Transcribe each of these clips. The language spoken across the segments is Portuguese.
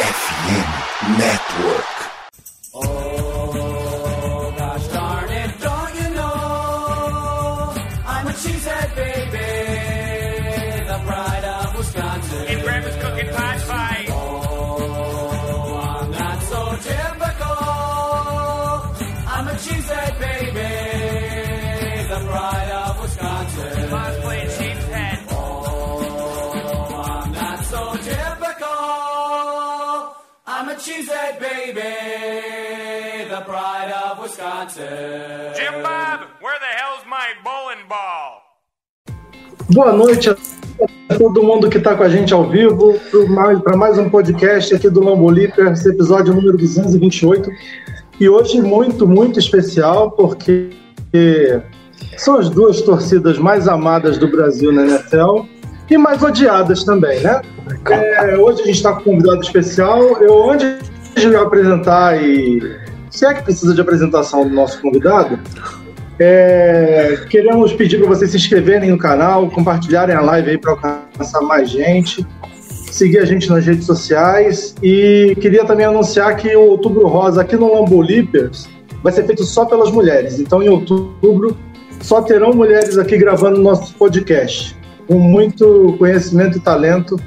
FM Network. Baby, the pride of Wisconsin. Jim Bob, where the hell's my bowling ball? Boa noite a todo mundo que está com a gente ao vivo para mais um podcast aqui do Lamboliper, episódio número 228. E hoje muito, muito especial, porque são as duas torcidas mais amadas do Brasil na NFL e mais odiadas também, né? É, hoje a gente está com um convidado especial. Eu, antes de apresentar e. Se é que precisa de apresentação do nosso convidado, é, queremos pedir para vocês se inscreverem no canal, compartilharem a live aí para alcançar mais gente, seguir a gente nas redes sociais e queria também anunciar que o Outubro Rosa aqui no Lambolipers vai ser feito só pelas mulheres. Então, em outubro, só terão mulheres aqui gravando nosso podcast, com muito conhecimento e talento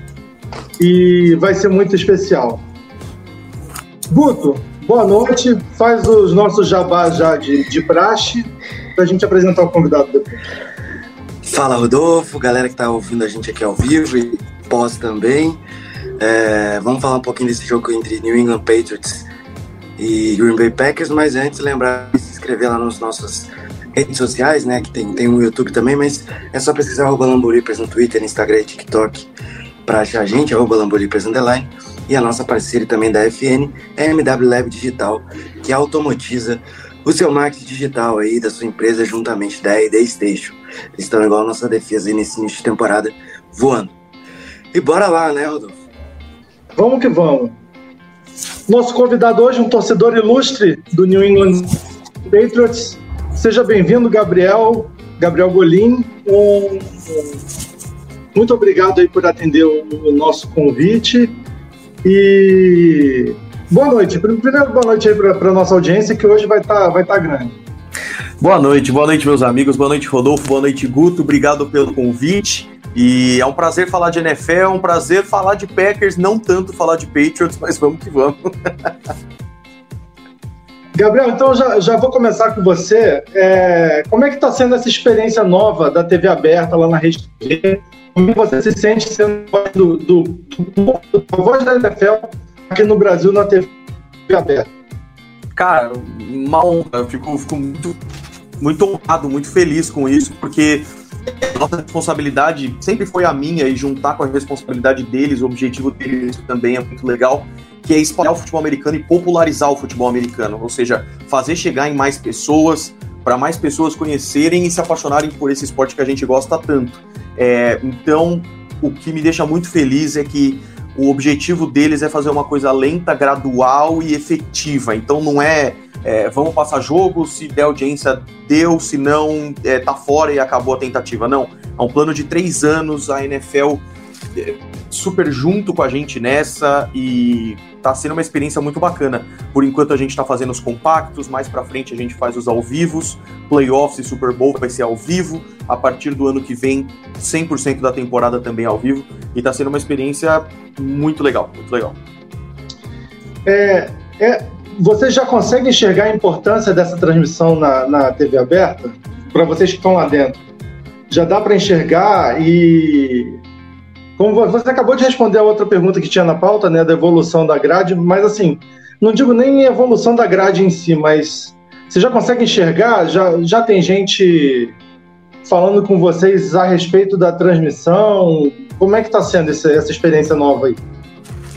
e vai ser muito especial. Guto, boa noite. Faz os nossos jabás já de, de praxe para a gente apresentar o convidado depois. Fala Rodolfo, galera que tá ouvindo a gente aqui ao vivo e pós também. É, vamos falar um pouquinho desse jogo entre New England Patriots e Green Bay Packers, mas antes lembrar de se inscrever lá nas nossas redes sociais, né? Que tem, tem um YouTube também, mas é só pesquisar arroba Lamboripers no Twitter, Instagram e TikTok para achar a gente, arroba Lamboripers Underline. E a nossa parceira também da FN é MW Lab Digital, que automatiza o seu marketing digital aí da sua empresa juntamente da ID Station. Eles estão igual a nossa defesa aí nesse início de temporada, voando. E bora lá, né, Rodolfo? Vamos que vamos. Nosso convidado hoje, um torcedor ilustre do New England Patriots. Seja bem-vindo, Gabriel, Gabriel Golim. Muito obrigado aí por atender o nosso convite. E boa noite. Primeiro, boa noite aí para a nossa audiência, que hoje vai estar tá, vai tá grande. Boa noite, boa noite, meus amigos. Boa noite, Rodolfo. Boa noite, Guto. Obrigado pelo convite. E é um prazer falar de NFL, é um prazer falar de Packers, não tanto falar de Patriots, mas vamos que vamos. Gabriel, então já, já vou começar com você. É, como é que está sendo essa experiência nova da TV aberta lá na Rede TV? Como você se sente sendo do, do, do, do voz da NFL aqui no Brasil na TV aberta? Cara, uma honra. Eu fico, fico muito, muito honrado, muito feliz com isso, porque nossa responsabilidade sempre foi a minha e juntar com a responsabilidade deles, o objetivo deles também é muito legal, que é espalhar o futebol americano e popularizar o futebol americano, ou seja, fazer chegar em mais pessoas, para mais pessoas conhecerem e se apaixonarem por esse esporte que a gente gosta tanto. É, então, o que me deixa muito feliz é que o objetivo deles é fazer uma coisa lenta, gradual e efetiva. Então, não é, é vamos passar jogo, se der audiência, deu, se não, é, tá fora e acabou a tentativa. Não. É um plano de três anos, a NFL é, super junto com a gente nessa e tá sendo uma experiência muito bacana. Por enquanto a gente tá fazendo os compactos, mais para frente a gente faz os ao vivos, playoffs e Super Bowl vai ser ao vivo, a partir do ano que vem 100% da temporada também ao vivo e tá sendo uma experiência muito legal, muito legal. É, é, você já consegue enxergar a importância dessa transmissão na, na TV aberta? Para vocês que estão lá dentro. Já dá para enxergar e como você acabou de responder a outra pergunta que tinha na pauta, né, da evolução da grade, mas assim, não digo nem evolução da grade em si, mas você já consegue enxergar? Já, já tem gente falando com vocês a respeito da transmissão? Como é que está sendo essa, essa experiência nova aí?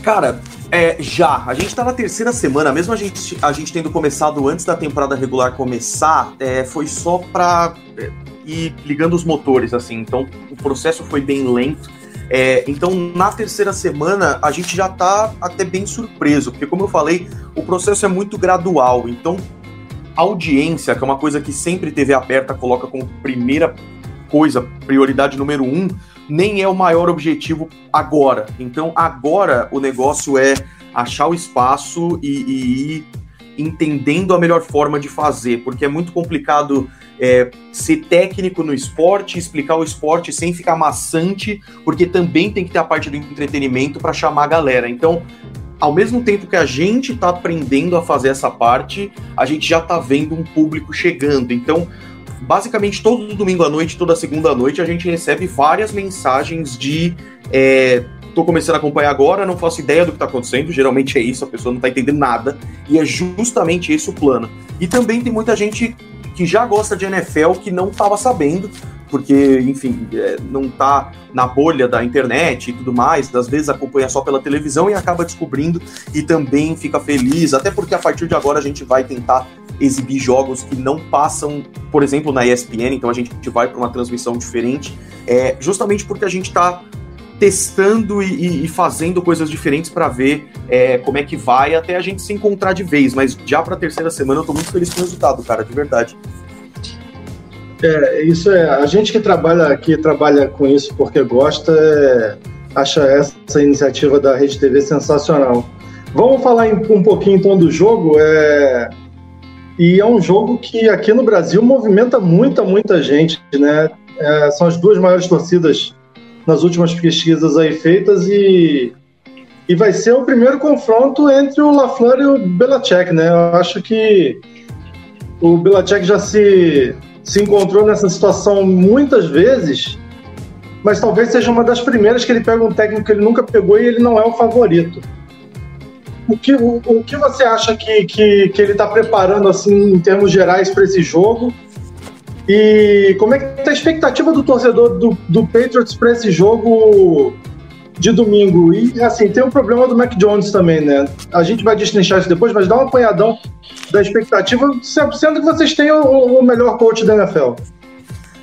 Cara, é, já. A gente tá na terceira semana, mesmo a gente, a gente tendo começado antes da temporada regular começar, é, foi só pra é, ir ligando os motores, assim. Então, o processo foi bem lento. É, então, na terceira semana, a gente já está até bem surpreso, porque, como eu falei, o processo é muito gradual. Então, audiência, que é uma coisa que sempre TV aberta coloca como primeira coisa, prioridade número um, nem é o maior objetivo agora. Então, agora o negócio é achar o espaço e, e ir entendendo a melhor forma de fazer, porque é muito complicado é, ser técnico no esporte, explicar o esporte sem ficar maçante, porque também tem que ter a parte do entretenimento para chamar a galera. Então, ao mesmo tempo que a gente está aprendendo a fazer essa parte, a gente já está vendo um público chegando. Então, basicamente todo domingo à noite, toda segunda à noite, a gente recebe várias mensagens de é, tô começando a acompanhar agora, não faço ideia do que tá acontecendo. Geralmente é isso, a pessoa não tá entendendo nada. E é justamente esse o plano. E também tem muita gente que já gosta de NFL que não tava sabendo, porque, enfim, é, não tá na bolha da internet e tudo mais, às vezes acompanha só pela televisão e acaba descobrindo e também fica feliz, até porque a partir de agora a gente vai tentar exibir jogos que não passam, por exemplo, na ESPN, então a gente vai para uma transmissão diferente, é, justamente porque a gente está testando e, e, fazendo coisas diferentes para ver é, como é que vai até a gente se encontrar de vez. Mas já para a terceira semana eu tô muito feliz com o resultado, cara, de verdade. É, isso é. A gente que trabalha aqui, trabalha com isso porque gosta, é, acha essa iniciativa da Rede TV sensacional. Vamos falar um pouquinho então do jogo. É, e é um jogo que aqui no Brasil movimenta muita, muita gente, né? É, são as duas maiores torcidas nas últimas pesquisas aí feitas e, e vai ser o primeiro confronto entre o LaFleur e o Belacek, né? Eu acho que o Belacek já se, se encontrou nessa situação muitas vezes, mas talvez seja uma das primeiras que ele pega um técnico que ele nunca pegou e ele não é o favorito. O que, o, o que você acha que, que, que ele está preparando assim em termos gerais para esse jogo? E como é que tá a expectativa do torcedor do, do Patriots para esse jogo de domingo? E assim, tem o problema do Mac Jones também, né? A gente vai destrinchar isso depois, mas dá um apanhadão da expectativa, sendo que vocês têm o, o melhor coach da NFL.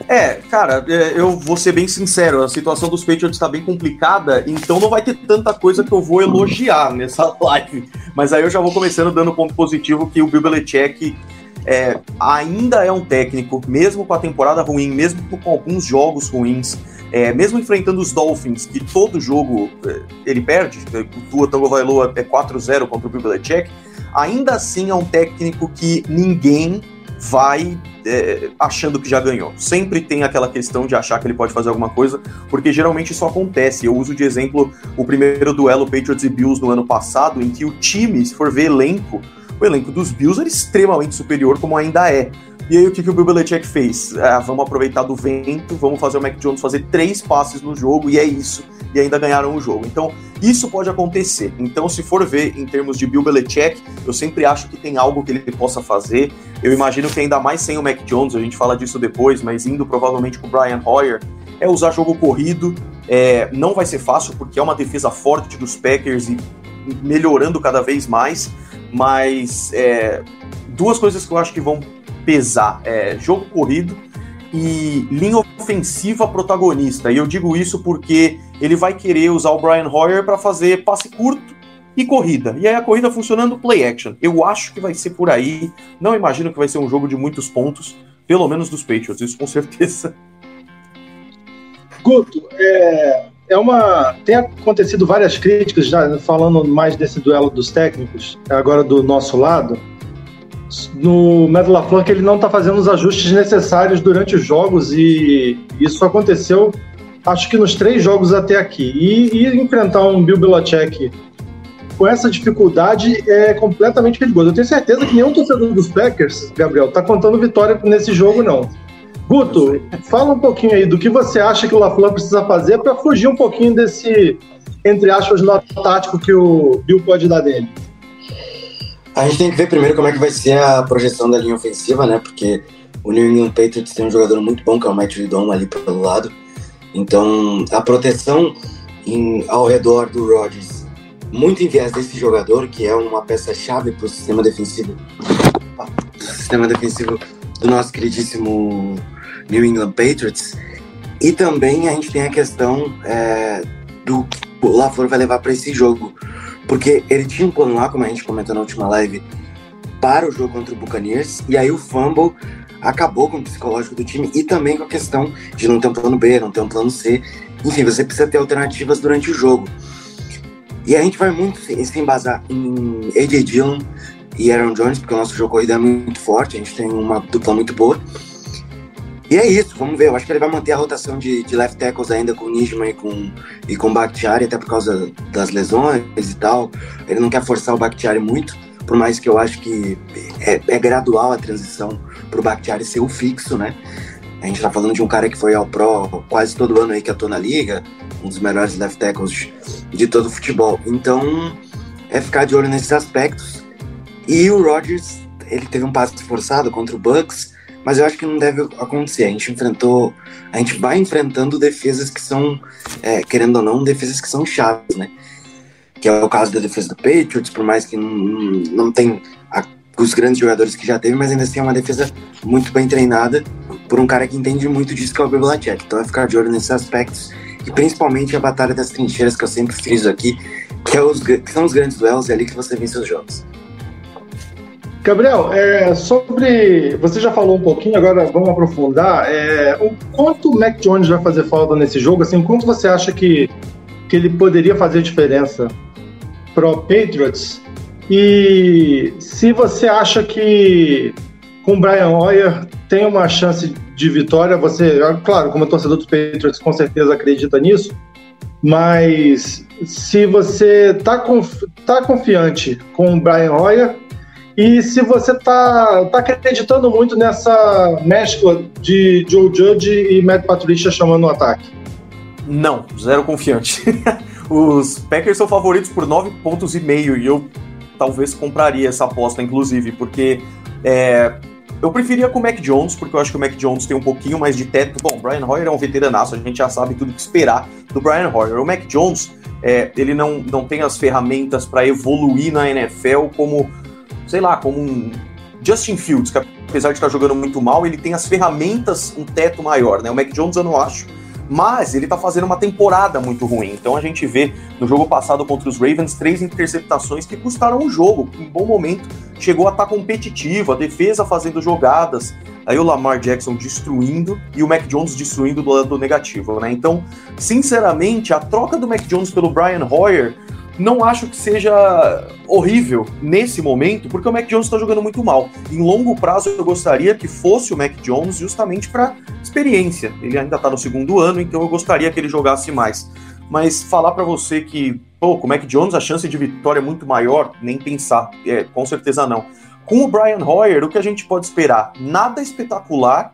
É, cara, é, eu vou ser bem sincero, a situação dos Patriots está bem complicada, então não vai ter tanta coisa que eu vou elogiar nessa live. Mas aí eu já vou começando dando ponto positivo que o Bill Belichick é, ainda é um técnico, mesmo com a temporada ruim, mesmo com alguns jogos ruins, é, mesmo enfrentando os Dolphins, que todo jogo é, ele perde, é, o Tua Tagovailoa é 4-0 contra o Bill Belichick, ainda assim é um técnico que ninguém vai é, achando que já ganhou. Sempre tem aquela questão de achar que ele pode fazer alguma coisa, porque geralmente isso acontece. Eu uso de exemplo o primeiro duelo Patriots e Bills no ano passado, em que o time, se for ver elenco, o elenco dos Bills era extremamente superior, como ainda é. E aí o que, que o Bill Belichick fez? Ah, vamos aproveitar do vento, vamos fazer o Mac Jones fazer três passes no jogo, e é isso. E ainda ganharam o jogo. Então, isso pode acontecer. Então, se for ver em termos de Bill Belichick, eu sempre acho que tem algo que ele possa fazer. Eu imagino que ainda mais sem o Mac Jones, a gente fala disso depois, mas indo provavelmente com o Brian Hoyer, é usar jogo corrido. É, não vai ser fácil, porque é uma defesa forte dos Packers e melhorando cada vez mais mas é, duas coisas que eu acho que vão pesar é jogo corrido e linha ofensiva protagonista. E eu digo isso porque ele vai querer usar o Brian Hoyer para fazer passe curto e corrida. E aí a corrida funcionando play action. Eu acho que vai ser por aí. Não imagino que vai ser um jogo de muitos pontos, pelo menos dos Patriots, isso com certeza. Guto, é, é uma. Tem acontecido várias críticas, já falando mais desse duelo dos técnicos, agora do nosso lado, no Matt LaFleur, que ele não está fazendo os ajustes necessários durante os jogos, e isso aconteceu, acho que nos três jogos até aqui. E, e enfrentar um Bill Belichick com essa dificuldade é completamente perigoso. Eu tenho certeza que nenhum torcedor dos Packers, Gabriel, está contando vitória nesse jogo, não. Guto, fala um pouquinho aí do que você acha que o LaFleur precisa fazer para fugir um pouquinho desse, entre aspas, nó tático que o Bill pode dar dele. A gente tem que ver primeiro como é que vai ser a projeção da linha ofensiva, né? Porque o New England Patriots tem um jogador muito bom, que é o Matt Judon ali pelo lado. Então, a proteção em, ao redor do Rodgers, muito em viés desse jogador, que é uma peça-chave para o sistema defensivo. Sistema defensivo do nosso queridíssimo New England Patriots. E também a gente tem a questão é, do que o LaFleur vai levar para esse jogo. Porque ele tinha um plano lá, como a gente comentou na última live, para o jogo contra o Buccaneers. E aí o fumble acabou com o psicológico do time e também com a questão de não ter um plano B, não ter um plano C. Enfim, você precisa ter alternativas durante o jogo. E a gente vai muito se, embasar em AJ Dillon e Aaron Jones, porque o nosso jogo corrido é muito forte, a gente tem uma dupla muito boa. E é isso, vamos ver. Eu acho que ele vai manter a rotação de, de left tackles ainda com o Nijman e com, e com o Bakhtiari, até por causa das lesões e tal. Ele não quer forçar o Bakhtiari muito, por mais que eu acho que é, é gradual a transição para o Bakhtiari ser o fixo, né? A gente tá falando de um cara que foi ao Pro quase todo ano aí que atuou na liga, um dos melhores left tackles de todo o futebol. Então, é ficar de olho nesses aspectos. E o Rodgers, ele teve um passe forçado contra o Bucks, mas eu acho que não deve acontecer. A gente enfrentou, a gente vai enfrentando defesas que são, é, querendo ou não, defesas que são chatas, né? Que é o caso da defesa do Patriots, por mais que não, não tem a, os grandes jogadores que já teve, mas ainda assim é uma defesa muito bem treinada por um cara que entende muito disso, que é o Bill Belichick. Então é ficar de olho nesses aspectos e principalmente a batalha das trincheiras que eu sempre friso aqui, que, é os, que são os grandes duelos, é ali que você vence os jogos. Gabriel, é, sobre. Você já falou um pouquinho, agora vamos aprofundar. É, o quanto o Mac Jones vai fazer falta nesse jogo? Assim, quanto você acha que, que ele poderia fazer diferença para o Patriots? E se você acha que com o Brian Hoyer tem uma chance de vitória, você, claro, como torcedor dos Patriots, com certeza acredita nisso, mas se você está conf, tá confiante com o Brian Hoyer e se você está tá acreditando muito nessa mescla de Joe Judge e Matt Patricia chamando o ataque? Não, zero confiante. Os Packers são favoritos por nove pontos e meio e eu talvez compraria essa aposta, inclusive, porque é, eu preferia com o Mac Jones, porque eu acho que o Mac Jones tem um pouquinho mais de teto. Bom, o Brian Hoyer é um veteranaço, a gente já sabe tudo o que esperar do Brian Hoyer. O Mac Jones, é, ele não, não tem as ferramentas para evoluir na NFL como, sei lá, como um Justin Fields, que apesar de estar jogando muito mal, ele tem as ferramentas, um teto maior, né? O Mac Jones eu não acho mas ele tá fazendo uma temporada muito ruim. Então a gente vê no jogo passado contra os Ravens três interceptações que custaram o jogo. Em bom momento chegou a estar tá competitivo, a defesa fazendo jogadas, aí o Lamar Jackson destruindo e o Mac Jones destruindo do lado negativo, né? Então, sinceramente, a troca do Mac Jones pelo Brian Hoyer não acho que seja horrível nesse momento, porque o Mac Jones está jogando muito mal. Em longo prazo, eu gostaria que fosse o Mac Jones justamente para experiência. Ele ainda está no segundo ano, então eu gostaria que ele jogasse mais. Mas falar para você que, pô, com o Mac Jones a chance de vitória é muito maior, nem pensar. É, com certeza não. Com o Brian Hoyer, o que a gente pode esperar? Nada espetacular,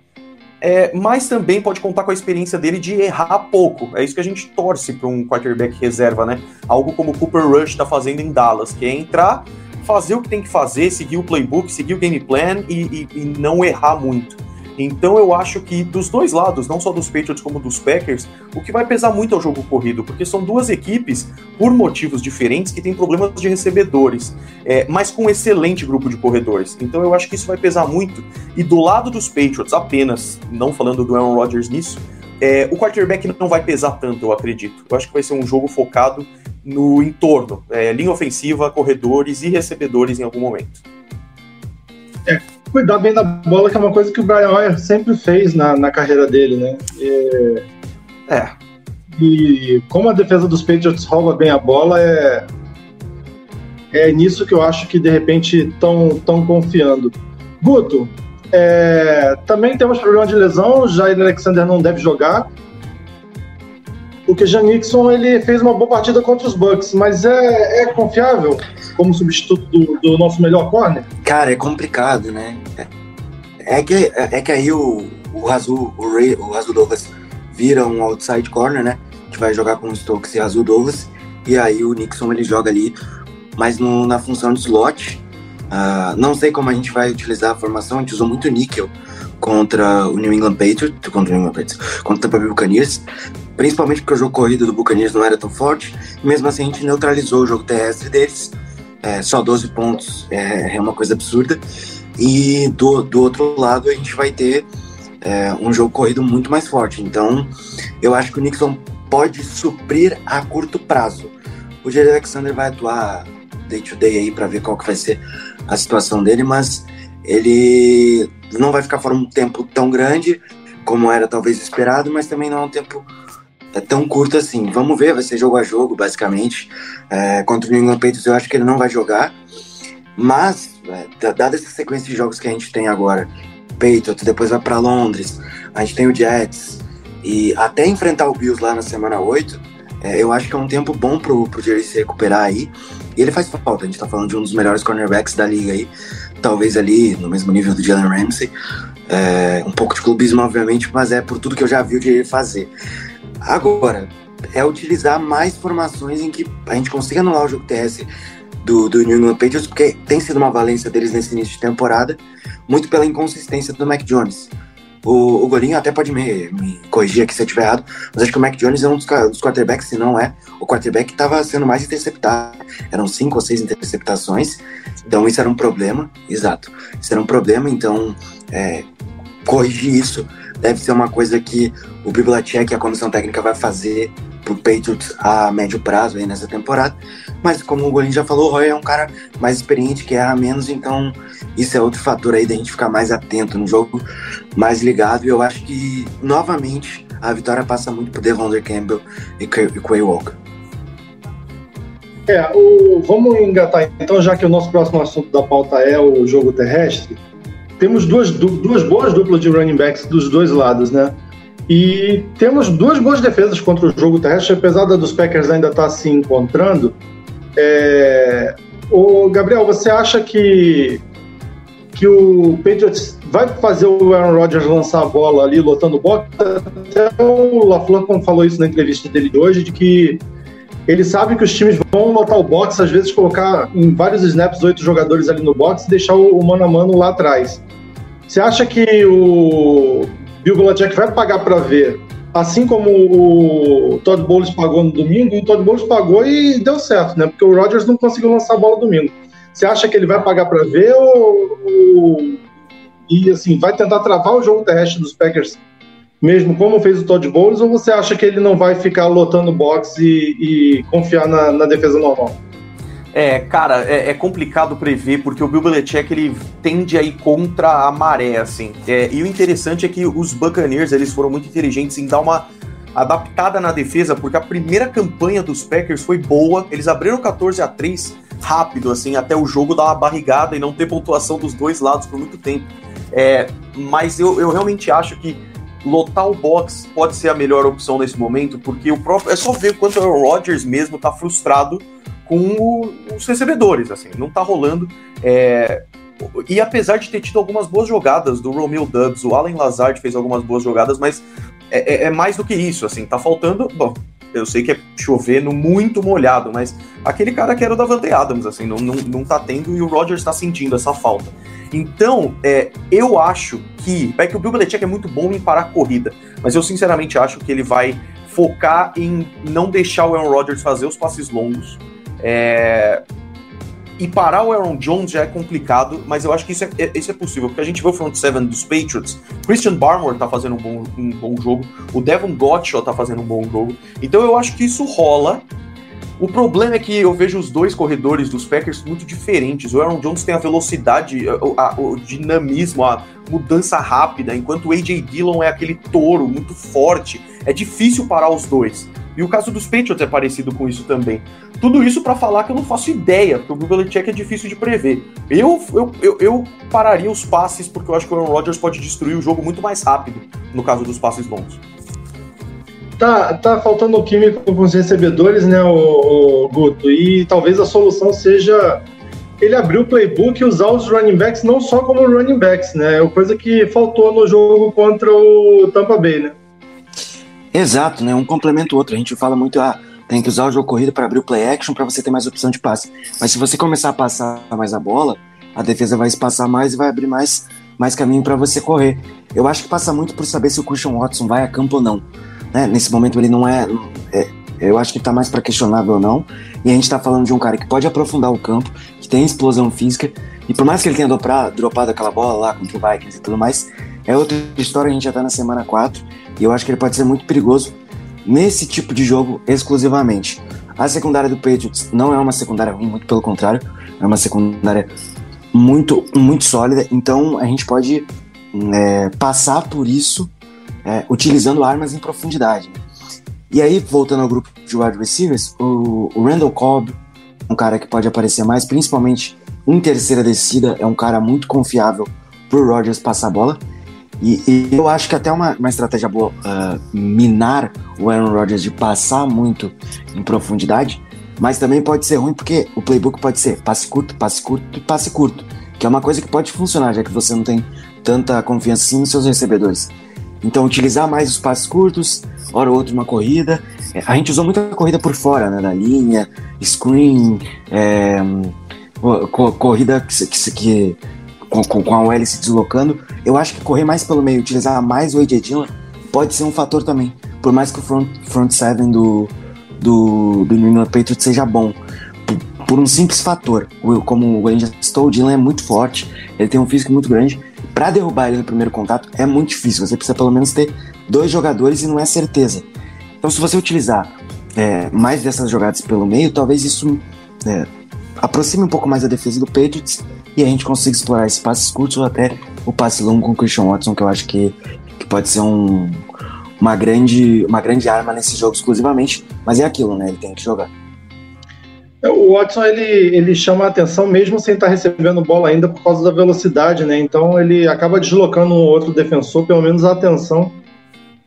é, mas também pode contar com a experiência dele de errar pouco. É isso que a gente torce para um quarterback reserva, né? Algo como o Cooper Rush está fazendo em Dallas, que é entrar, fazer o que tem que fazer, seguir o playbook, seguir o game plan e, e, e não errar muito. Então eu acho que dos dois lados, não só dos Patriots como dos Packers, o que vai pesar muito é o jogo corrido, porque são duas equipes, por motivos diferentes, que têm problemas de recebedores, é, mas com um excelente grupo de corredores. Então eu acho que isso vai pesar muito. E do lado dos Patriots, apenas, não falando do Aaron Rodgers nisso, é, o quarterback não vai pesar tanto, eu acredito. Eu acho que vai ser um jogo focado no entorno, é, linha ofensiva, corredores e recebedores em algum momento. É, cuidar bem da bola, que é uma coisa que o Brian Hoyer sempre fez na, na carreira dele, né? E, é. E como a defesa dos Patriots rouba bem a bola, é, é nisso que eu acho que de repente estão tão confiando. Guto, é, também temos problema de lesão, o Jair Alexander não deve jogar. O que Nixon ele fez uma boa partida contra os Bucks, mas é, é confiável? Como substituto do, do nosso melhor corner? Cara, é complicado, né? É que, é que aí o, o Razu, o, Ray, o Douglas vira um outside corner, né? Que vai jogar com o Stokes e Razu Douglas. E aí o Nixon ele joga ali, mas no, na função de slot. Uh, não sei como a gente vai utilizar a formação, a gente usou muito níquel contra o New England Patriots, contra o New England Patriots, contra o Tampa Bay Buccaneers, principalmente porque o jogo corrido do Buccaneers não era tão forte, mesmo assim a gente neutralizou o jogo terrestre deles, é, só 12 pontos é, é, uma coisa absurda. E do, do outro lado a gente vai ter é, um jogo corrido muito mais forte. Então eu acho que o Nixon pode suprir a curto prazo. O Jerry Alexander vai atuar day to day aí para ver qual que vai ser a situação dele, mas ele não vai ficar fora um tempo tão grande como era talvez esperado, mas também não é um tempo é tão curto assim. Vamos ver, vai ser jogo a jogo, basicamente. É, contra o New England Patriots, eu acho que ele não vai jogar. Mas, é, dada essa sequência de jogos que a gente tem agora, Patriots, depois vai para Londres, a gente tem o Jets, e até enfrentar o Bills lá na semana 8, é, eu acho que é um tempo bom pro, pro Jerry se recuperar aí. E ele faz falta, a gente tá falando de um dos melhores cornerbacks da liga aí, talvez ali no mesmo nível do Jalen Ramsey. É, um pouco de clubismo, obviamente, mas é por tudo que eu já vi o Jerry fazer. Agora, é utilizar mais formações em que a gente consiga anular o jogo terrestre do, do New England Patriots, porque tem sido uma valência deles nesse início de temporada, muito pela inconsistência do Mac Jones. O, o Golinho até pode me, me corrigir aqui se eu estiver errado, mas acho que o Mac Jones é um dos, dos quarterbacks, se não é, o quarterback que estava sendo mais interceptado. Eram cinco ou seis interceptações, então isso era um problema, exato. Isso era um problema, então é, corrigir isso deve ser uma coisa que o Bibliotech e a comissão técnica vai fazer pro Patriots a médio prazo aí nessa temporada. Mas como o Golinho já falou, o Roy é um cara mais experiente, que erra menos, então isso é outro fator aí da gente ficar mais atento no jogo, mais ligado. E eu acho que, novamente, a vitória passa muito por Devonder Campbell e Quay Walker. É, o, vamos engatar então, já que o nosso próximo assunto da pauta é o jogo terrestre. Temos duas, duas boas duplas de running backs dos dois lados, né? E temos duas boas defesas contra o jogo terrestre, apesar da dos Packers ainda estar tá se encontrando. É... O Gabriel, você acha que que o Patriots vai fazer o Aaron Rodgers lançar a bola ali, lotando o box? Até o LaFleur falou isso na entrevista dele de hoje, de que ele sabe que os times vão lotar o box, às vezes colocar em vários snaps oito jogadores ali no box e deixar o, mano a mano lá atrás. Você acha que o Bill Belichick vai pagar para ver, assim como o Todd Bowles pagou no domingo, o Todd Bowles pagou e deu certo, né? Porque o Rodgers não conseguiu lançar a bola domingo. Você acha que ele vai pagar para ver ou, ou, e assim vai tentar travar o jogo terrestre dos Packers, mesmo como fez o Todd Bowles, ou você acha que ele não vai ficar lotando box e, e confiar na, na defesa normal? É, cara, é, é, complicado prever porque o Bill Belichick ele tende a ir contra a maré, assim. É, e o interessante é que os Buccaneers eles foram muito inteligentes em dar uma adaptada na defesa, porque a primeira campanha dos Packers foi boa. Eles abriram 14 a 3 rápido, assim, até o jogo dar uma barrigada e não ter pontuação dos dois lados por muito tempo. É, mas eu, eu realmente acho que lotar o box pode ser a melhor opção nesse momento, porque o próprio. É só ver quanto o Rodgers mesmo tá frustrado com o, os recebedores, assim, não tá rolando. É, e apesar de ter tido algumas boas jogadas do Romeo Dubs, o Allen Lazard fez algumas boas jogadas, mas é, é, é mais do que isso, assim, tá faltando. Bom, eu sei que é chover no muito molhado, mas aquele cara que era o Davante Adams, assim, não, não, não tá tendo e o Rodgers tá sentindo essa falta. Então, é, eu acho que. É que o Bill Belichick é muito bom em parar a corrida, mas eu sinceramente acho que ele vai focar em não deixar o Aaron Rodgers fazer os passes longos é... E parar o Aaron Jones já é complicado, mas eu acho que isso é, é, isso é possível, porque a gente vê o front seven dos Patriots, Christian Barmore tá fazendo um bom, um bom jogo, o Devon Gottschall tá fazendo um bom jogo, então eu acho que isso rola. O problema é que eu vejo os dois corredores dos Packers muito diferentes. O Aaron Jones tem a velocidade, o, a, o dinamismo, a mudança rápida, enquanto o A.J. Dillon é aquele touro muito forte. É difícil parar os dois. E o caso dos Patriots é parecido com isso também. Tudo isso para falar que eu não faço ideia, porque o Bill Belichick é difícil de prever. Eu, eu, eu, eu, pararia os passes, porque eu acho que o Aaron Rodgers pode destruir o jogo muito mais rápido, no caso dos passes longos. Tá, tá faltando químico com os recebedores, né, o, o Guto? E talvez a solução seja ele abrir o playbook e usar os running backs não só como running backs, né? É coisa que faltou no jogo contra o Tampa Bay, né? Exato, né? Um complementa o outro. A gente fala muito, ah, tem que usar o jogo corrido para abrir o play action para você ter mais opção de passe. Mas se você começar a passar mais a bola, a defesa vai espaçar mais e vai abrir mais, mais caminho para você correr. Eu acho que passa muito por saber se o Christian Watson vai a campo ou não. Né? Nesse momento ele não é, é eu acho que está mais para questionável ou não. E a gente está falando de um cara que pode aprofundar o campo, que tem explosão física. E por mais que ele tenha dropado, aquela bola lá contra o Vikings e tudo mais, é outra história. A gente já está na semana 4 e eu acho que ele pode ser muito perigoso nesse tipo de jogo exclusivamente. A secundária do Patriots não é uma secundária ruim, muito pelo contrário, é uma secundária muito, muito sólida. Então a gente pode é, passar por isso é, utilizando armas em profundidade. E aí, voltando ao grupo de wide receivers, o, o Randall Cobb, um cara que pode aparecer mais, principalmente em terceira descida, é um cara muito confiável pro Rodgers passar a bola. E, e eu acho que até uma, uma estratégia boa uh, minar o Aaron Rodgers de passar muito em profundidade, mas também pode ser ruim porque o playbook pode ser passe curto, passe curto e passe curto, que é uma coisa que pode funcionar, já que você não tem tanta confiança assim nos seus recebedores. Então, utilizar mais os passes curtos, hora ou outra uma corrida. É, a gente usou muita corrida por fora, né? Da linha, screen, é, corrida que, que, que com, com, a OL se deslocando. Eu acho que correr mais pelo meio, utilizar mais o AJ Dillon pode ser um fator também. Por mais que o front, front seven do, do, do New England Patriots seja bom. Por, por um simples fator. Como o Angel citou, o Dillon é muito forte, ele tem um físico muito grande para derrubar ele no primeiro contato é muito difícil. Você precisa pelo menos ter dois jogadores e não é certeza. Então, se você utilizar é, mais dessas jogadas pelo meio, talvez isso é, aproxime um pouco mais a defesa do Patriots e a gente consiga explorar esses passes curtos ou até o passe longo com o Christian Watson, que eu acho que, que pode ser um, uma, grande, uma grande arma nesse jogo exclusivamente. Mas é aquilo, né? Ele tem que jogar. O Watson ele, ele chama a atenção mesmo sem estar recebendo bola ainda por causa da velocidade, né? Então ele acaba deslocando um outro defensor, pelo menos a atenção,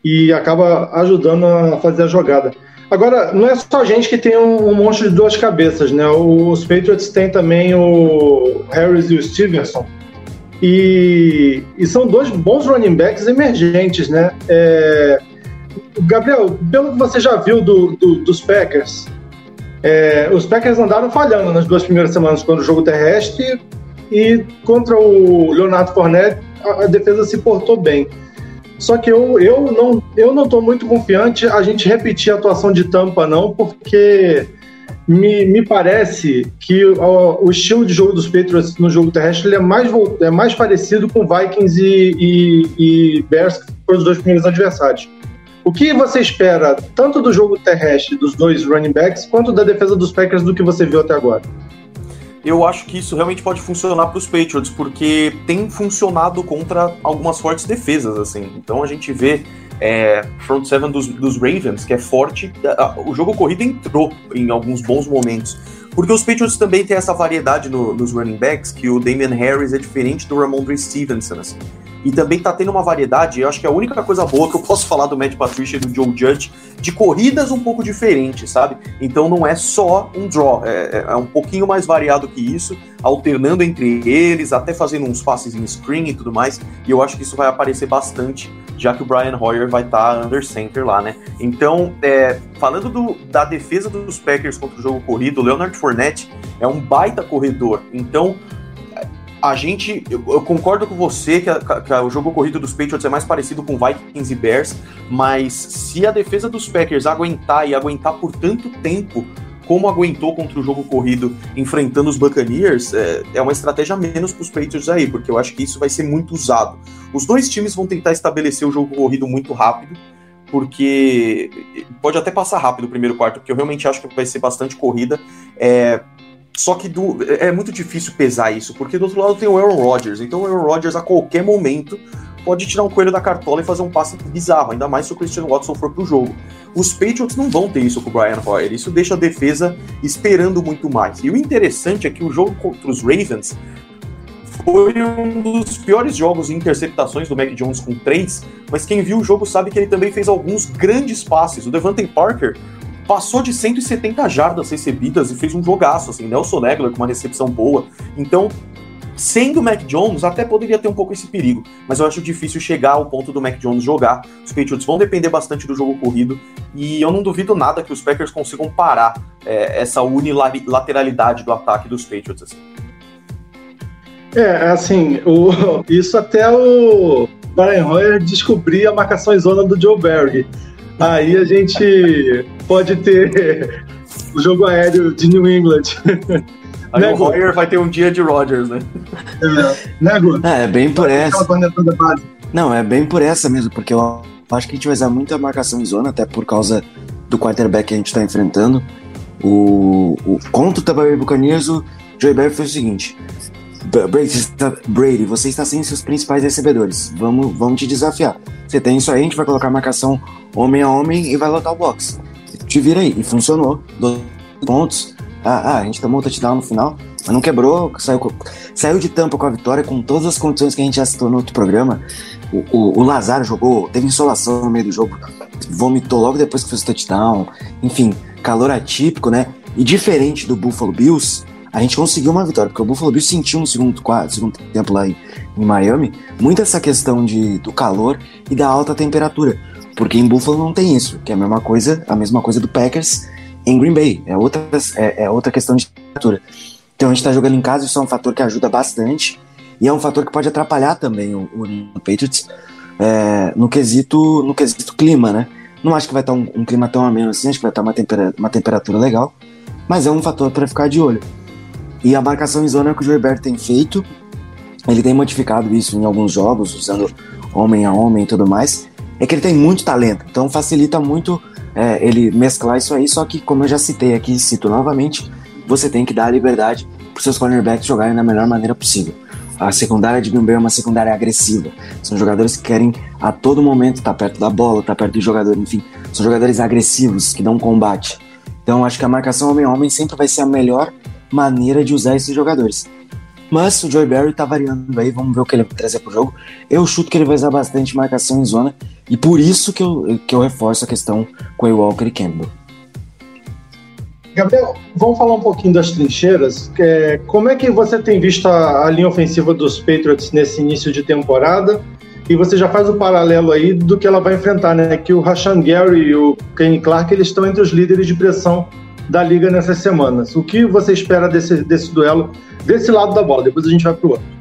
e acaba ajudando a fazer a jogada. Agora, não é só a gente que tem um, um monstro de duas cabeças, né? Os Patriots têm também o Harris e o Stevenson. E, e são dois bons running backs emergentes, né? É, Gabriel, pelo que você já viu do, do, dos Packers, é, os Packers andaram falhando nas duas primeiras semanas contra o jogo terrestre e contra o Leonardo Fournette a, a defesa se portou bem. Só que eu, eu não eu não estou muito confiante a gente repetir a atuação de Tampa não, porque me, me parece que o, o estilo de jogo dos Patriots no jogo terrestre ele é mais é mais parecido com Vikings e, e, e Bears, que foram os dois primeiros adversários. O que você espera tanto do jogo terrestre dos dois running backs quanto da defesa dos Packers do que você viu até agora? Eu acho que isso realmente pode funcionar para os Patriots, porque tem funcionado contra algumas fortes defesas, assim. Então a gente vê é, front seven dos, dos Ravens, que é forte. O jogo corrido entrou em alguns bons momentos. Porque os Patriots também têm essa variedade no, nos running backs, que o Damian Harris é diferente do Ramondre Stevenson, assim. E também tá tendo uma variedade, eu acho que é a única coisa boa que eu posso falar do Matt Patricia e do Joe Judge, de corridas um pouco diferentes, sabe? Então não é só um draw, é, é, é um pouquinho mais variado que isso, alternando entre eles, até fazendo uns passes em screen e tudo mais, e eu acho que isso vai aparecer bastante, já que o Brian Hoyer vai estar tá under center lá, né? Então, é, falando do, da defesa dos Packers contra o jogo corrido, o Leonard Fournette é um baita corredor, então a gente, eu, eu, concordo com você que, a, que a, o jogo corrido dos Patriots é mais parecido com Vikings e Bears, mas se a defesa dos Packers aguentar e aguentar por tanto tempo como aguentou contra o jogo corrido enfrentando os Buccaneers, é, é uma estratégia menos para os Patriots aí, porque eu acho que isso vai ser muito usado. Os dois times vão tentar estabelecer o jogo corrido muito rápido, porque pode até passar rápido o primeiro quarto, porque eu realmente acho que vai ser bastante corrida. É, só que do, é muito difícil pesar isso, porque do outro lado tem o Aaron Rodgers. Então o Aaron Rodgers a qualquer momento pode tirar um coelho da cartola e fazer um passe bizarro, ainda mais se o Christian Watson for pro jogo. Os Patriots não vão ter isso com o Brian Hoyer, isso deixa a defesa esperando muito mais. E o interessante é que o jogo contra os Ravens foi um dos piores jogos em interceptações do Mac Jones com três, mas quem viu o jogo sabe que ele também fez alguns grandes passes. O Devante Parker passou de 170 jardas recebidas e fez um jogaço, assim, Nelson Egler com uma recepção boa. Então, sendo o Mac Jones, até poderia ter um pouco esse perigo, mas eu acho difícil chegar ao ponto do Mac Jones jogar. Os Patriots vão depender bastante do jogo corrido e eu não duvido nada que os Packers consigam parar é, essa unilateralidade do ataque dos Patriots. Assim. É, assim, o, isso até o Brian Hoyer descobrir a marcação em zona do Joe Barry. Aí a gente pode ter o jogo aéreo de New England. Aí né, o Hoyer vai ter um dia de Rodgers, né? É, né, É, é bem por essa. Não, é bem por essa mesmo, porque eu acho que a gente vai usar muita marcação em zona, até por causa do quarterback que a gente está enfrentando. O, o, contra o Tampa Bay Buccaneers, o Joey Barry fez o seguinte: Brady, você está, sem seus principais recebedores. Vamos, vamos te desafiar. Você tem isso aí, a gente vai colocar marcação homem a homem e vai lotar o box. Te vira aí. E funcionou. Dois pontos. Ah, ah, a gente tomou o touchdown no final, mas não quebrou, saiu, saiu de tampa com a vitória, com todas as condições que a gente já citou no outro programa. O, o, o Lazaro jogou, teve insolação no meio do jogo, vomitou logo depois que fez o touchdown. Enfim, calor atípico, né? E diferente do Buffalo Bills, a gente conseguiu uma vitória, porque o Buffalo Bills sentiu no segundo, quadro, segundo tempo lá em, em Miami muito essa questão de, do calor e da alta temperatura. Porque em Buffalo não tem isso, que é a mesma coisa, a mesma coisa do Packers em Green Bay. É outra, é, é outra questão de temperatura. Então a gente está jogando em casa, isso é um fator que ajuda bastante. E é um fator que pode atrapalhar também o, o Patriots é, no, quesito, no quesito clima, né? Não acho que vai estar um, um, clima tão ameno assim, acho que vai estar uma, tempera, uma temperatura legal. Mas é um fator para ficar de olho. E a marcação em zona que o Joe tem feito, ele tem modificado isso em alguns jogos, usando homem a homem e tudo mais, é que ele tem muito talento, então facilita muito é, ele mesclar isso aí, só que como eu já citei aqui, cito novamente, você tem que dar a liberdade para seus cornerbacks jogarem da melhor maneira possível. A secundária de Green Bay é uma secundária agressiva. São jogadores que querem a todo momento estar perto da bola, estar perto do jogador, enfim. São jogadores agressivos que dão combate. Então acho que a marcação homem-homem sempre vai ser a melhor maneira de usar esses jogadores. Mas o Joey Barry tá variando aí, vamos ver o que ele vai trazer pro jogo. Eu chuto que ele vai usar bastante marcação em zona, e por isso que eu, que eu reforço a questão com o Walker e Campbell. Gabriel, vamos falar um pouquinho das trincheiras. É, como é que você tem visto a, a, linha ofensiva dos Patriots nesse início de temporada? E você já faz o paralelo aí do que ela vai enfrentar, né? Que o Rashan Gary e o Kenny Clark eles estão entre os líderes de pressão da liga nessas semanas. O que você espera desse, desse duelo, desse lado da bola? Depois a gente vai pro outro.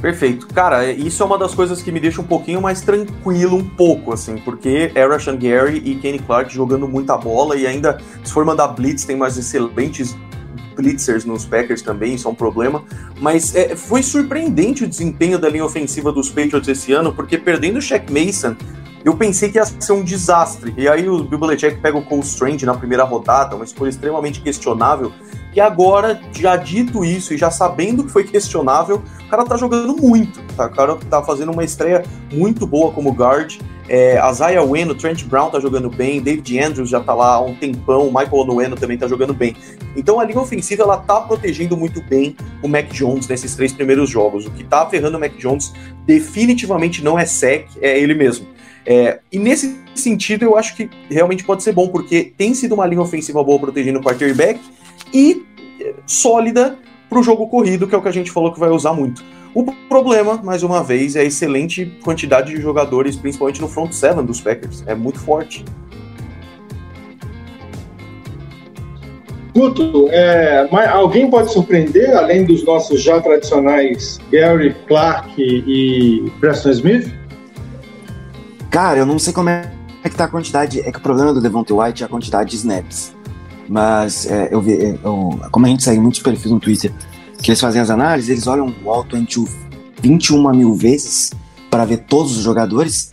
Perfeito. Cara, isso é uma das coisas que me deixa um pouquinho mais tranquilo, um pouco, assim, porque é Rashan Gary e Kenny Clark jogando muita bola e ainda, se for mandar blitz, tem mais excelentes blitzers nos Packers também, isso é um problema. Mas é, foi surpreendente o desempenho da linha ofensiva dos Patriots esse ano, porque perdendo o Shaq Mason, eu pensei que ia ser um desastre. E aí o Bill Belichick pega o Cole Strange na primeira rodada, uma escolha extremamente questionável. E agora, já dito isso e já sabendo que foi questionável, o cara tá jogando muito. Tá? O cara tá fazendo uma estreia muito boa como guard. É, a Zaya Weno, Trent Brown tá jogando bem, David Andrews já tá lá há um tempão, Michael Onueno também tá jogando bem. Então a linha ofensiva ela tá protegendo muito bem o Mac Jones nesses três primeiros jogos. O que tá ferrando o Mac Jones definitivamente não é sec, é ele mesmo. É, e nesse sentido, eu acho que realmente pode ser bom, porque tem sido uma linha ofensiva boa protegendo o quarterback e é, sólida para o jogo corrido, que é o que a gente falou que vai usar muito. O problema, mais uma vez, é a excelente quantidade de jogadores, principalmente no front seven dos Packers. É muito forte. Guto, é, alguém pode surpreender, além dos nossos já tradicionais Gary, Clark e Preston Smith? Cara, eu não sei como é que tá a quantidade. É que o problema do Devontae White é a quantidade de snaps. Mas é, eu vi, é, eu, como a gente segue muitos perfis no Twitter que eles fazem as análises, eles olham o All 21 mil vezes para ver todos os jogadores.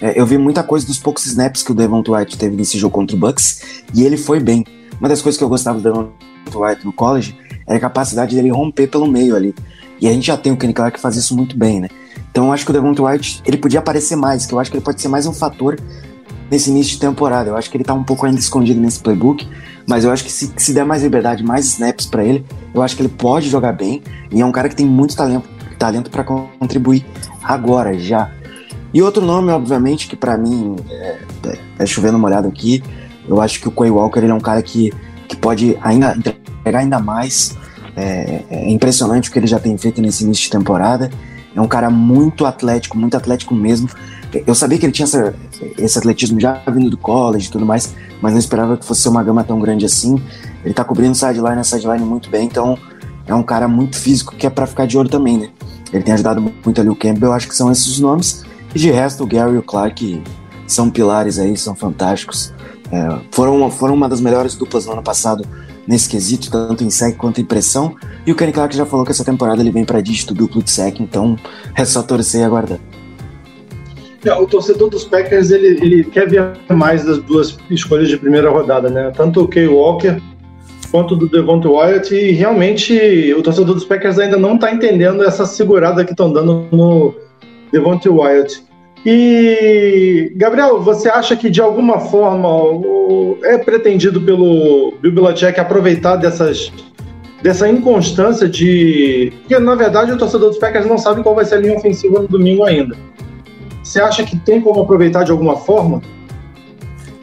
É, eu vi muita coisa dos poucos snaps que o Devontae White teve nesse jogo contra o Bucks e ele foi bem. Uma das coisas que eu gostava do Devontae White no college era a capacidade dele romper pelo meio ali. E a gente já tem o Kenny Clark que faz isso muito bem, né? Então eu acho que o Devonta White ele podia aparecer mais, que eu acho que ele pode ser mais um fator nesse início de temporada. Eu acho que ele tá um pouco ainda escondido nesse playbook, mas eu acho que se, se der mais liberdade, mais snaps para ele, eu acho que ele pode jogar bem e é um cara que tem muito talento, talento para contribuir agora já. E outro nome, obviamente, que para mim é, é, é chovendo uma olhada aqui, eu acho que o Quay Walker ele é um cara que, que pode ainda entregar ainda mais. É, é impressionante o que ele já tem feito nesse início de temporada. É um cara muito atlético, muito atlético mesmo. Eu sabia que ele tinha essa, esse atletismo já vindo do college e tudo mais, mas não esperava que fosse uma gama tão grande assim. Ele tá cobrindo sideline na sideline muito bem, então é um cara muito físico que é para ficar de olho também, né? Ele tem ajudado muito ali o Campbell, eu acho que são esses os nomes. E de resto, o Gary e o Clark são pilares aí, são fantásticos. É, foram, foram uma das melhores duplas no ano passado nesse quesito, tanto em sec quanto em pressão. E o Kenny Clark já falou que essa temporada ele vem para dígito duplo de sec, então é só torcer e aguardar. É, o torcedor dos Packers ele, ele quer ver mais das duas escolhas de primeira rodada, né? Tanto o Kay Walker quanto do Devonta Wyatt e realmente o torcedor dos Packers ainda não está entendendo essa segurada que estão dando no Devonta Wyatt. E, Gabriel, você acha que de alguma forma é pretendido pelo Belichick aproveitar dessas, dessa inconstância de. Porque, na verdade, o torcedor dos Packers não sabe qual vai ser a linha ofensiva no domingo ainda. Você acha que tem como aproveitar de alguma forma?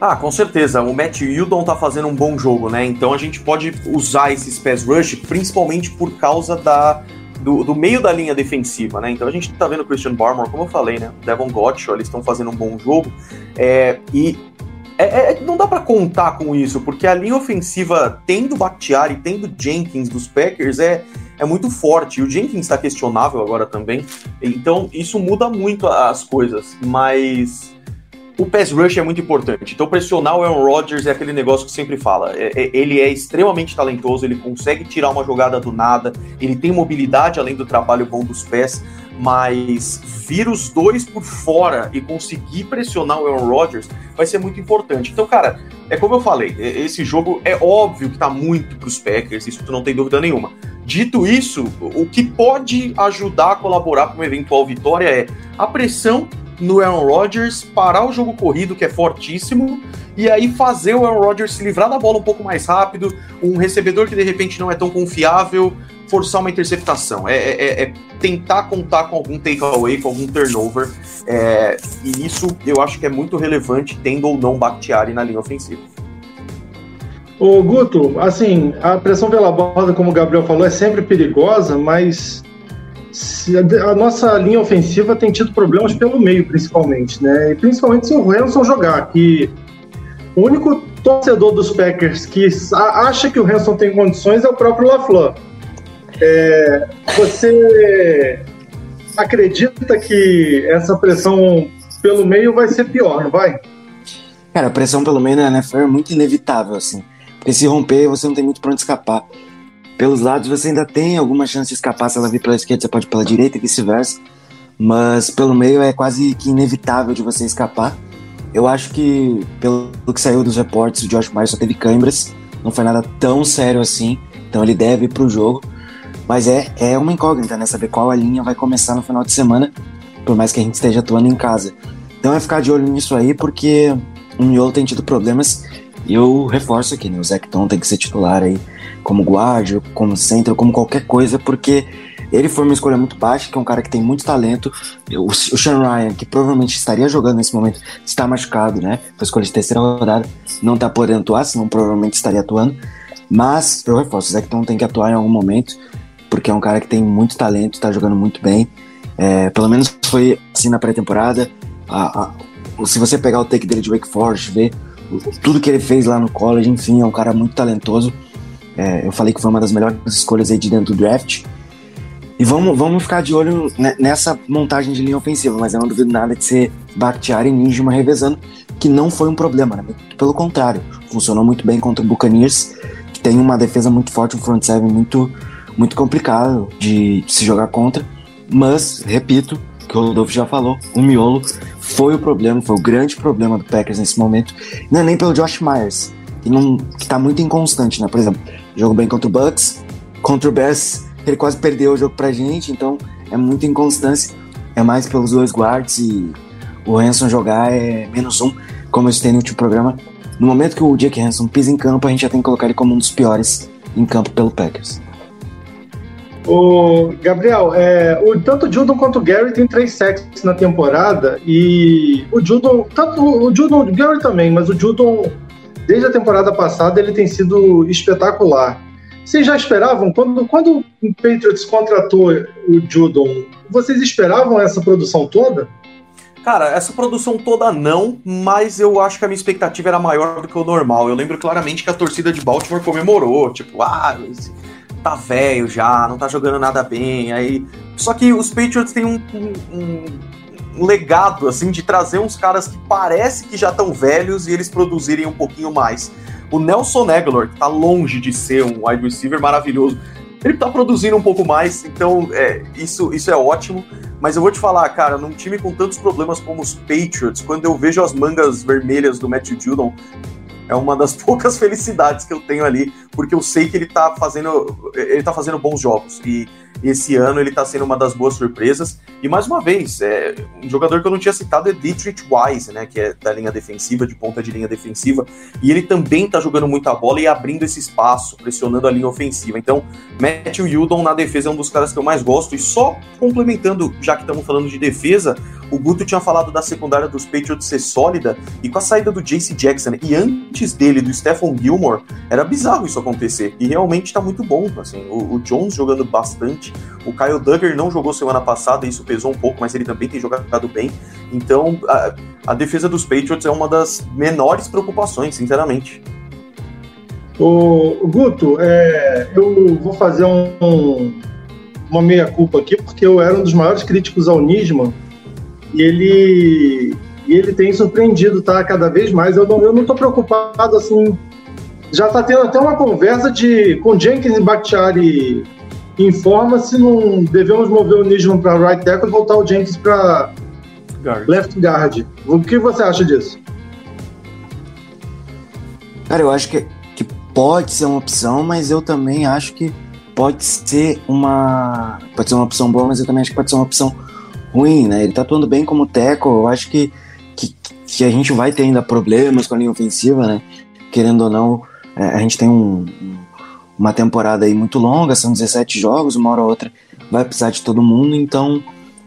Ah, com certeza. O Matt Hildon tá fazendo um bom jogo, né? Então a gente pode usar esses pass rush principalmente por causa da, do, do meio da linha defensiva, né? Então a gente tá vendo o Christian Barmore, como eu falei, né? Devon Gotcho, eles estão fazendo um bom jogo. É, e é- é- não dá pra contar com isso, porque a linha ofensiva, tendo Bakhtiari, tendo Jenkins dos Packers, é, é muito forte. E o Jenkins tá questionável agora também. Então isso muda muito as coisas. Mas o pass rush é muito importante. Então, pressionar o Aaron Rodgers é aquele negócio que sempre fala. É- é- ele é extremamente talentoso, ele consegue tirar uma jogada do nada, ele tem mobilidade além do trabalho bom dos pés, mas vir os dois por fora e conseguir pressionar o Aaron Rodgers vai ser muito importante. Então, cara, é como eu falei, e- esse jogo é óbvio que tá muito pros Packers, isso tu não tem dúvida nenhuma. Dito isso, o que pode ajudar a colaborar para uma eventual vitória é a pressão no Aaron Rodgers, parar o jogo corrido, que é fortíssimo, e aí fazer o Aaron Rodgers se livrar da bola um pouco mais rápido, um recebedor que de repente não é tão confiável, forçar uma interceptação. É, é- é tentar contar com algum takeaway, com algum turnover, é, e isso eu acho que é muito relevante, tendo ou não Bakhtiari na linha ofensiva. Ô, Guto, assim, a pressão pela borda, como o Gabriel falou, é sempre perigosa, mas a nossa linha ofensiva tem tido problemas pelo meio, principalmente, né? E principalmente se o Hanson jogar, que o único torcedor dos Packers que acha que o Hanson tem condições é o próprio LaFleur. É, você acredita que essa pressão pelo meio vai ser pior, não vai? Cara, a pressão pelo meio na NFL é muito inevitável, assim. Porque se romper, você não tem muito pra onde escapar. Pelos lados, você ainda tem alguma chance de escapar. Se ela vir pela esquerda, você pode ir pela direita e vice-versa. Mas pelo meio é quase que inevitável de você escapar. Eu acho que, pelo que saiu dos reportes, o Josh Myers só teve câimbras. Não foi nada tão sério assim. Então ele deve ir pro jogo. Mas é, é uma incógnita, né? Saber qual a linha vai começar no final de semana. Por mais que a gente esteja atuando em casa. Então é ficar de olho nisso aí, porque o Miolo tem tido problemas. E eu reforço aqui, né? O Zecton tem que ser titular aí como guarda, como centro, como qualquer coisa, porque ele foi uma escolha muito baixa, que é um cara que tem muito talento. O, o Sean Ryan, que provavelmente estaria jogando nesse momento, está machucado, né? Foi escolha de terceira rodada, não tá podendo atuar, senão provavelmente estaria atuando. Mas eu reforço, o Zecton tem que atuar em algum momento, porque é um cara que tem muito talento, tá jogando muito bem. É, pelo menos foi assim na pré-temporada. Se você pegar o take dele de Wake Forest, ver tudo que ele fez lá no college, enfim, é um cara muito talentoso. É, eu falei que foi uma das melhores escolhas aí de dentro do draft. E vamos, vamos ficar de olho ne- nessa montagem de linha ofensiva, mas eu não duvido nada de ser Bakhtiari e Nijima revezando, que não foi um problema, né? Pelo contrário, funcionou muito bem contra o Buccaneers, que tem uma defesa muito forte, um front seven muito, muito complicado de, de se jogar contra. Mas, repito, que o Rodolfo já falou, o miolo foi o problema, foi o grande problema do Packers nesse momento. Não é nem pelo Josh Myers, que, não, que tá muito inconstante, né? Por exemplo, jogo bem contra o Bucks, contra o Bears, ele quase perdeu o jogo pra gente, então é muita inconstância. É mais pelos dois guards e o Hanson jogar é menos um, como eu citei no último programa. No momento que o Jake Hanson pisa em campo, a gente já tem que colocar ele como um dos piores em campo pelo Packers. O Gabriel, é, o, tanto o Judon quanto o Gary tem três sacks na temporada e o Judon, tanto o Judon, o Gary também, mas o Judon, desde a temporada passada, ele tem sido espetacular. Vocês já esperavam, quando, quando o Patriots contratou o Judon, vocês esperavam essa produção toda? Cara, essa produção toda não, mas eu acho que a minha expectativa era maior do que o normal. Eu lembro claramente que a torcida de Baltimore comemorou, tipo, ah, tá velho já, não tá jogando nada bem. Aí, só que os Patriots têm um, um- um legado assim de trazer uns caras que parece que já estão velhos e eles produzirem um pouquinho mais. O Nelson Aguilar, que tá longe de ser um wide receiver maravilhoso, ele tá produzindo um pouco mais, então é, isso, isso é ótimo. Mas eu vou te falar, cara, num time com tantos problemas como os Patriots, quando eu vejo as mangas vermelhas do Matthew Judon, é uma das poucas felicidades que eu tenho ali, porque eu sei que ele tá fazendo, ele tá fazendo bons jogos. E esse ano ele tá sendo uma das boas surpresas. E mais uma vez, é, um jogador que eu não tinha citado é Dietrich Wise, né? Que é da linha defensiva, de ponta de linha defensiva. E ele também tá jogando muita bola e abrindo esse espaço, pressionando a linha ofensiva. Então, Matthew Judon na defesa é um dos caras que eu mais gosto. E só complementando, já que estamos falando de defesa, o Guto tinha falado da secundária dos Patriots ser sólida, e com a saída do JC Jackson e antes dele, do Stephon Gilmore, era bizarro isso acontecer. E realmente tá muito bom. Assim, o, o Jones jogando bastante, o Kyle Duggar não jogou semana passada, isso pesou um pouco, mas ele também tem jogado bem. Então, a, a defesa dos Patriots é uma das menores preocupações, sinceramente. O Guto, é, eu vou fazer um, um, uma meia-culpa aqui, porque eu era um dos maiores críticos ao Nisman e ele, e ele tem surpreendido, tá? Cada vez mais. Eu não, eu não tô preocupado assim. Já tá tendo até uma conversa de com Jenkins e Bakhtiari informa se não devemos mover o Nisman para right tackle e voltar o Jenkins para left guard. O que você acha disso? Cara, eu acho que, que pode ser uma opção, mas eu também acho que pode ser uma pode ser uma opção boa, mas eu também acho que pode ser uma opção ruim, né? Ele tá atuando bem como teco, eu acho que, que, que a gente vai ter ainda problemas com a linha ofensiva, né? Querendo ou não, é, a gente tem um, uma temporada aí muito longa, são 17 jogos, uma hora ou outra vai precisar de todo mundo, então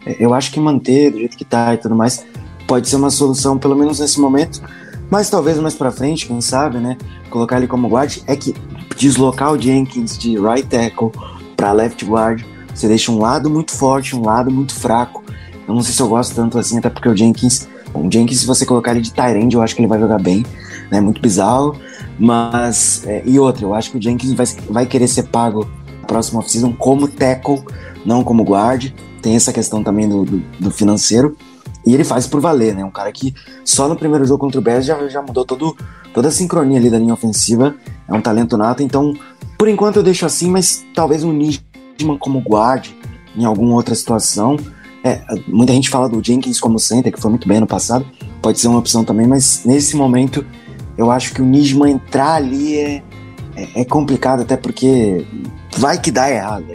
é, eu acho que manter do jeito que tá e tudo mais pode ser uma solução, pelo menos nesse momento, mas talvez mais para frente, quem sabe, né? Colocar ele como guard é que deslocar o Jenkins de right tackle para left guard, você deixa um lado muito forte, um lado muito fraco. Eu não sei se eu gosto tanto assim, até porque o Jenkins, bom, o Jenkins se você colocar ele de Tyrande, eu acho que ele vai jogar bem, né? Muito bizarro, mas é, e outra, eu acho que o Jenkins vai, vai querer ser pago na próxima off-season como tackle, não como guard. Tem essa questão também do, do, do financeiro. E ele faz por valer, né? Um cara que só no primeiro jogo contra o Bears já, já mudou todo, toda a sincronia ali da linha ofensiva. É um talento nato, então por enquanto eu deixo assim, mas talvez um Nijman como guard em alguma outra situação. É, muita gente fala do Jenkins como center, que foi muito bem no passado. Pode ser uma opção também, mas nesse momento eu acho que o Nijman entrar ali é, é, é, complicado, até porque vai que dá errado.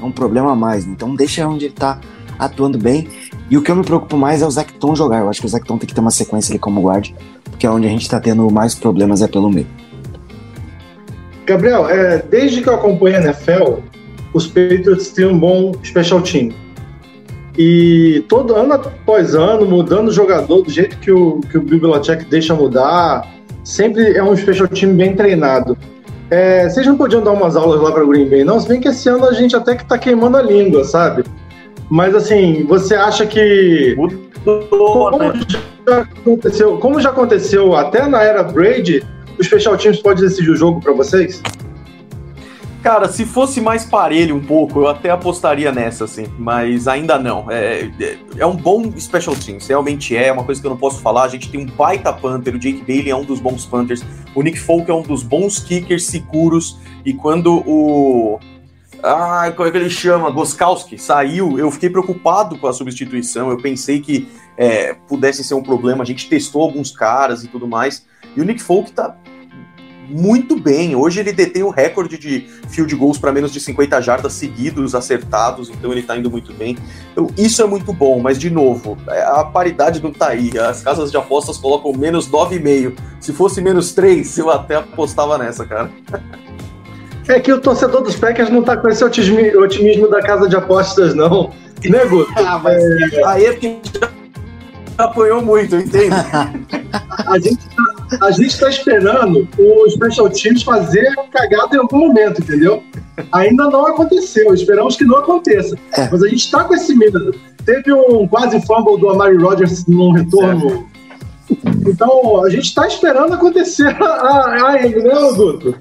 É um problema a mais. Né? Então deixa onde ele tá atuando bem. E o que eu me preocupo mais é o Zacton jogar. Eu acho que o Zacton tem que ter uma sequência ali como guard, porque é onde a gente tá tendo mais problemas é pelo meio. Gabriel, é, desde que eu acompanho a NFL, os Patriots têm um bom special team. E todo ano após ano, mudando o jogador do jeito que o, que o Bill Belichick deixa mudar, sempre é um special team bem treinado. É, vocês não podiam dar umas aulas lá para Green Bay, não? Se bem que esse ano a gente até que tá queimando a língua, sabe? Mas assim, você acha que. Como né? já aconteceu, como já aconteceu até na era Brady, os special teams podem decidir o jogo para vocês? Cara, se fosse mais parelho um pouco, eu até apostaria nessa, assim, mas ainda não. É, é, é um bom special teams, realmente é, é uma coisa que eu não posso falar. A gente tem um baita punter, o Jake Bailey é um dos bons punters, o Nick Folk é um dos bons kickers seguros, e quando o. Ah, como é que ele chama? Goskowski saiu, eu fiquei preocupado com a substituição, eu pensei que é, pudesse ser um problema, a gente testou alguns caras e tudo mais, e o Nick Folk tá muito bem. Hoje ele detém o recorde de field goals para menos de 50 jardas seguidos, acertados, então ele tá indo muito bem. Então, isso é muito bom, mas de novo, a paridade não tá aí. As casas de apostas colocam menos 9,5. Se fosse menos 3, eu até apostava nessa, cara. É que o torcedor dos Packers não tá com esse otimismo, otimismo da casa de apostas, não. Né, Guto? ah, mas é... aí é porque já apanhou muito, eu entendo. a gente tá, a gente tá esperando os Special Teams fazer cagada em algum momento, entendeu? Ainda não aconteceu, esperamos que não aconteça. É. Mas a gente tá com esse medo. Teve um quase fumble do Amari Rodgers num retorno. Então, a gente tá esperando acontecer a, a ele, né, Guto?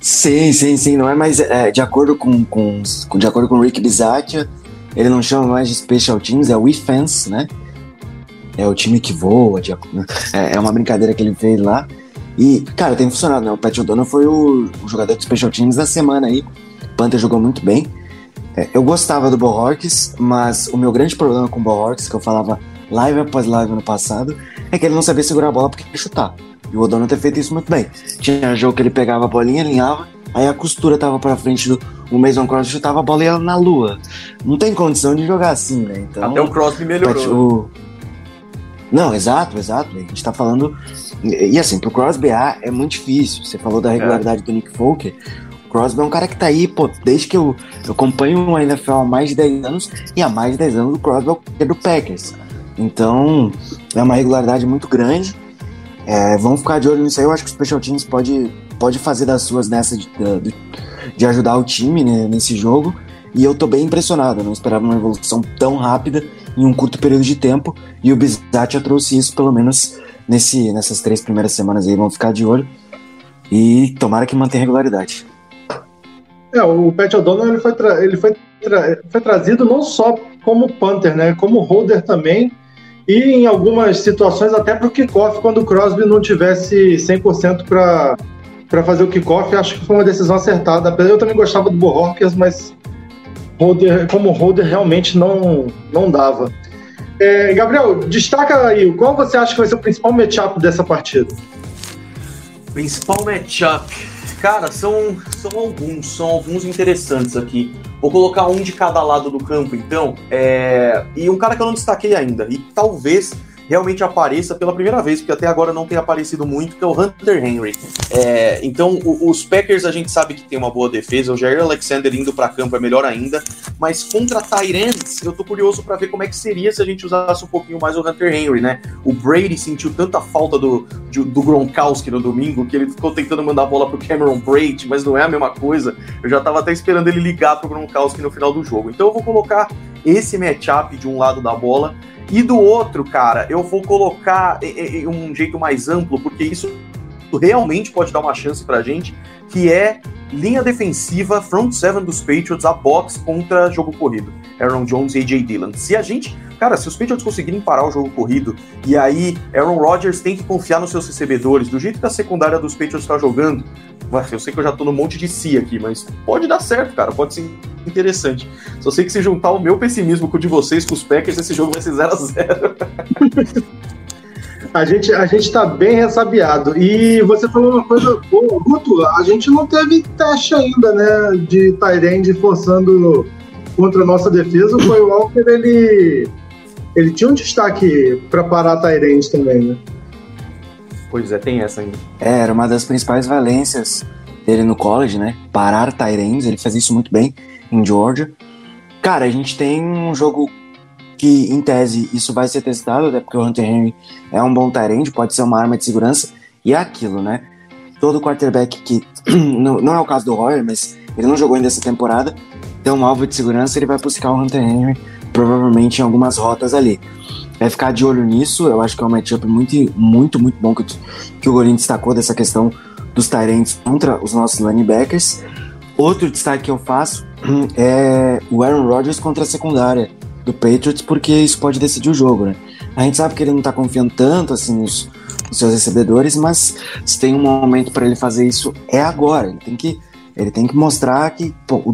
Sim, sim, sim. Não é mais. É, de, acordo com, com, de acordo com o Rick Bisaccia, ele não chama mais de Special Teams, é o Fence, né? É o time que voa, de, é, é, uma brincadeira que ele fez lá. E, cara, tem funcionado, né? O Pat O'Donnell foi o, o, jogador de Special Teams da semana aí. O Panther jogou muito bem. É, eu gostava do Bohorques, mas o meu grande problema com o Bohorques, que eu falava live após live no passado, é que ele não sabia segurar a bola porque queria chutar. E o O'Donnell ter feito isso muito bem. Tinha jogo que ele pegava a bolinha, alinhava, Aí a costura tava pra frente do o Mason Crosby chutava a bola e ela na lua. Não tem condição de jogar assim, né? Então, Até o Crosby melhorou. o- Não, exato, exato. A gente tá falando. E assim, pro Crosby A é muito difícil. Você falou da regularidade do Nick Folker. O Crosby é um cara que tá aí, pô, desde que eu, eu acompanho a NFL há mais de 10 anos, e há mais de 10 anos o Crosby é o é do Packers. Então, é uma regularidade muito grande. É, vamos ficar de olho nisso aí. Eu acho que o Special Teams pode, pode fazer das suas nessa de, de, de ajudar o time né, nesse jogo. E eu tô bem impressionado. Eu não esperava uma evolução tão rápida em um curto período de tempo. E o Bizat já trouxe isso, pelo menos nesse, nessas três primeiras semanas aí. Vamos ficar de olho. E tomara que mantenha regularidade. É, o Pat O'Donnell ele foi, ele foi, tra- foi trazido não só como punter, né, como holder também, e em algumas situações até para o kickoff, quando o Crosby não tivesse 100% para para fazer o kickoff, acho que foi uma decisão acertada. Eu também gostava do Bohorquez, mas holder, como holder realmente não, não dava. É, Gabriel, destaca aí, qual você acha que vai ser o principal matchup dessa partida? Principal matchup. Cara, são, são alguns, são alguns interessantes aqui. Vou colocar um de cada lado do campo, então. É, E um cara que eu não destaquei ainda, e talvez realmente apareça pela primeira vez, porque até agora não tem aparecido muito, que é o Hunter Henry. É, Então, o- os Packers a gente sabe que tem uma boa defesa, o Jair Alexander indo para campo é melhor ainda, mas contra Tyrants, eu tô curioso para ver como é que seria se a gente usasse um pouquinho mais o Hunter Henry, né? O Brady sentiu tanta falta do, de- do Gronkowski no domingo que ele ficou tentando mandar a bola pro Cameron Brady, mas não é a mesma coisa. Eu já tava até esperando ele ligar pro Gronkowski no final do jogo. Então eu vou colocar esse matchup de um lado da bola e do outro, cara, eu vou colocar em- um jeito mais amplo, porque isso realmente pode dar uma chance pra gente, que é linha defensiva, front seven dos Patriots, a box contra jogo corrido. Aaron Jones e AJ Dillon. Se a gente, cara, se os Patriots conseguirem parar o jogo corrido e aí Aaron Rodgers tem que confiar nos seus recebedores, do jeito que a secundária dos Patriots está jogando, eu sei que eu já tô no monte de si aqui, mas pode dar certo, cara, pode ser interessante. Só sei que se juntar o meu pessimismo com o de vocês, com os Packers, esse jogo vai ser 0 a 0 A gente, a gente tá bem ressabiado. E você falou uma coisa boa, Guto, a gente não teve teste ainda, né, de Tyrande forçando contra a nossa defesa. Foi o Walker, ele, ele tinha um destaque para parar Tyrande também, né? Pois é, tem essa ainda. É, era uma das principais valências dele no college, né? Parar Tyrants, ele faz isso muito bem em Georgia. Cara, a gente tem um jogo que, em tese, isso vai ser testado, até porque o Hunter Henry é um bom Tyrant, pode ser uma arma de segurança, e é aquilo, né? Todo quarterback que. não, não é o caso do Royer, mas ele não jogou ainda essa temporada, tem um alvo de segurança, ele vai buscar o Hunter Henry, provavelmente em algumas rotas ali. Vai ficar de olho nisso, eu acho que é um matchup muito, muito, muito bom que, o- que o Gorin destacou dessa questão dos Tyrants contra os nossos linebackers. Outro destaque que eu faço é o Aaron Rodgers contra a secundária do Patriots, porque isso pode decidir o jogo, né? A gente sabe que ele não tá confiando tanto assim nos, nos seus recebedores, mas se tem um momento para ele fazer isso é agora. Ele tem que ele tem que mostrar que pô, o,